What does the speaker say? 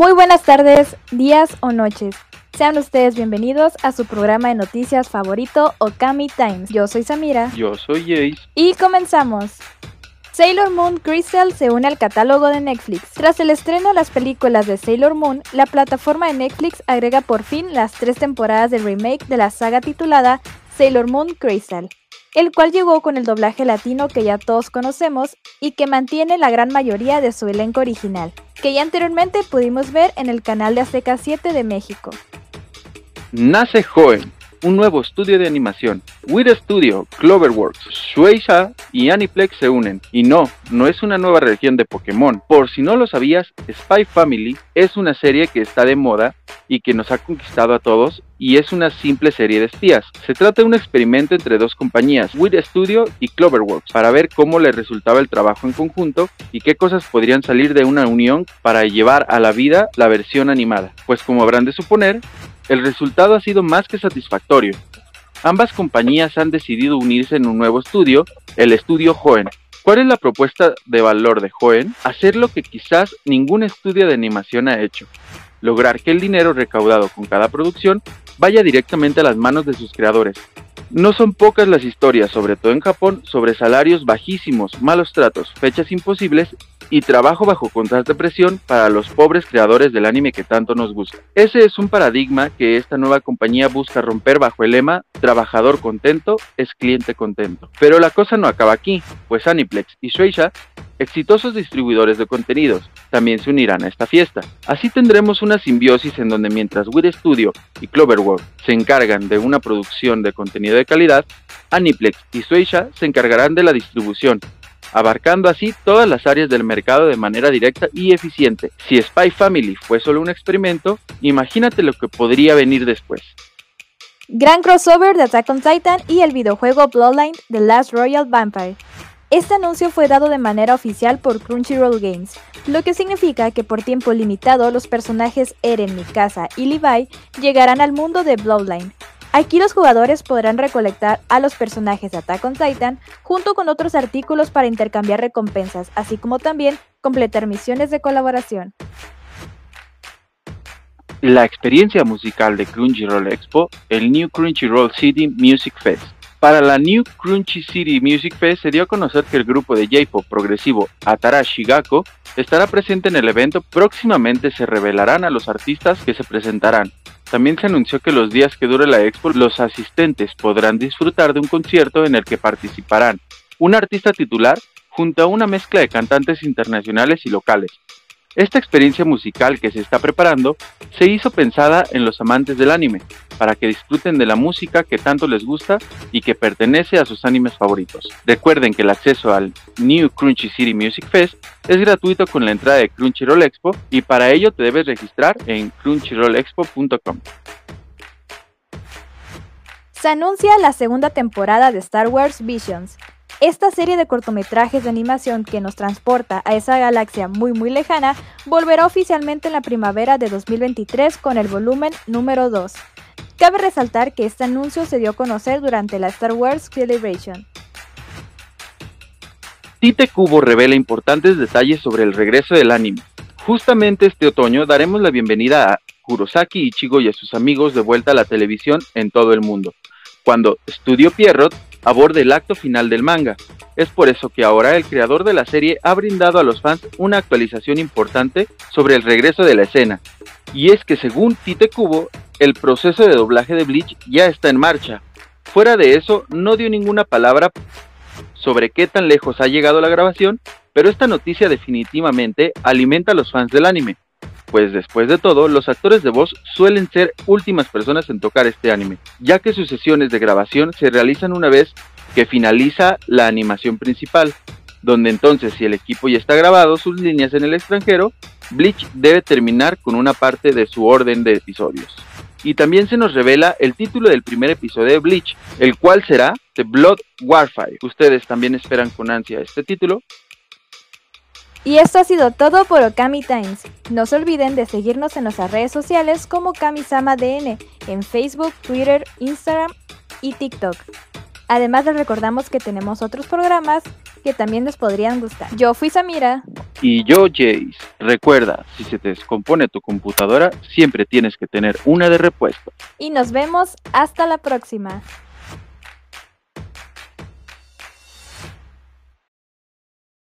Muy buenas tardes, días o noches. Sean ustedes bienvenidos a su programa de noticias favorito Okami Times. Yo soy Samira. Yo soy Jace. Y comenzamos. Sailor Moon Crystal se une al catálogo de Netflix. Tras el estreno de las películas de Sailor Moon, la plataforma de Netflix agrega por fin las tres temporadas del remake de la saga titulada Sailor Moon Crystal, el cual llegó con el doblaje latino que ya todos conocemos y que mantiene la gran mayoría de su elenco original, que ya anteriormente pudimos ver en el canal de Azteca 7 de México. Nace Joen, un nuevo estudio de animación. Weird Studio, Cloverworks, Shueisha y Aniplex se unen. Y no, no es una nueva región de Pokémon. Por si no lo sabías, Spy Family es una serie que está de moda y que nos ha conquistado a todos y es una simple serie de espías. Se trata de un experimento entre dos compañías, Weird Studio y Cloverworks, para ver cómo le resultaba el trabajo en conjunto y qué cosas podrían salir de una unión para llevar a la vida la versión animada. Pues como habrán de suponer, el resultado ha sido más que satisfactorio. Ambas compañías han decidido unirse en un nuevo estudio, el estudio Joen. ¿Cuál es la propuesta de valor de Joen? Hacer lo que quizás ningún estudio de animación ha hecho. Lograr que el dinero recaudado con cada producción vaya directamente a las manos de sus creadores. No son pocas las historias, sobre todo en Japón, sobre salarios bajísimos, malos tratos, fechas imposibles y trabajo bajo constante presión para los pobres creadores del anime que tanto nos gusta. Ese es un paradigma que esta nueva compañía busca romper bajo el lema trabajador contento es cliente contento. Pero la cosa no acaba aquí, pues Aniplex y Shueisha, exitosos distribuidores de contenidos, también se unirán a esta fiesta. Así tendremos una simbiosis en donde mientras Weird Studio y Cloverworld se encargan de una producción de contenido de calidad, Aniplex y Shueisha se encargarán de la distribución abarcando así todas las áreas del mercado de manera directa y eficiente. Si Spy Family fue solo un experimento, imagínate lo que podría venir después. Gran crossover de Attack on Titan y el videojuego Bloodline The Last Royal Vampire. Este anuncio fue dado de manera oficial por Crunchyroll Games, lo que significa que por tiempo limitado los personajes Eren, Mikasa y Levi llegarán al mundo de Bloodline, Aquí los jugadores podrán recolectar a los personajes de Attack on Titan junto con otros artículos para intercambiar recompensas, así como también completar misiones de colaboración. La experiencia musical de Crunchyroll Expo, el New Crunchyroll City Music Fest. Para la New Crunchy City Music Fest se dio a conocer que el grupo de J-pop progresivo Atarashi Gakko estará presente en el evento. Próximamente se revelarán a los artistas que se presentarán. También se anunció que los días que dure la expo los asistentes podrán disfrutar de un concierto en el que participarán un artista titular junto a una mezcla de cantantes internacionales y locales. Esta experiencia musical que se está preparando se hizo pensada en los amantes del anime, para que disfruten de la música que tanto les gusta y que pertenece a sus animes favoritos. Recuerden que el acceso al New Crunchy City Music Fest es gratuito con la entrada de Crunchyroll Expo y para ello te debes registrar en crunchyrollexpo.com. Se anuncia la segunda temporada de Star Wars Visions, esta serie de cortometrajes de animación que nos transporta a esa galaxia muy muy lejana volverá oficialmente en la primavera de 2023 con el volumen número 2. Cabe resaltar que este anuncio se dio a conocer durante la Star Wars Celebration. Tite Kubo revela importantes detalles sobre el regreso del anime. Justamente este otoño daremos la bienvenida a Kurosaki Ichigo y a sus amigos de vuelta a la televisión en todo el mundo, cuando Studio Pierrot aborde el acto final del manga. Es por eso que ahora el creador de la serie ha brindado a los fans una actualización importante sobre el regreso de la escena. Y es que según Tite Kubo, el proceso de doblaje de Bleach ya está en marcha. Fuera de eso, no dio ninguna palabra sobre qué tan lejos ha llegado la grabación, pero esta noticia definitivamente alimenta a los fans del anime pues después de todo, los actores de voz suelen ser últimas personas en tocar este anime, ya que sus sesiones de grabación se realizan una vez que finaliza la animación principal, donde entonces si el equipo ya está grabado sus líneas en el extranjero, Bleach debe terminar con una parte de su orden de episodios. Y también se nos revela el título del primer episodio de Bleach, el cual será The Blood Warfare. Ustedes también esperan con ansia este título, y esto ha sido todo por Okami Times. No se olviden de seguirnos en nuestras redes sociales como Kamisama DN en Facebook, Twitter, Instagram y TikTok. Además les recordamos que tenemos otros programas que también les podrían gustar. Yo fui Samira. Y yo, Jace. Recuerda, si se te descompone tu computadora, siempre tienes que tener una de repuesto. Y nos vemos hasta la próxima.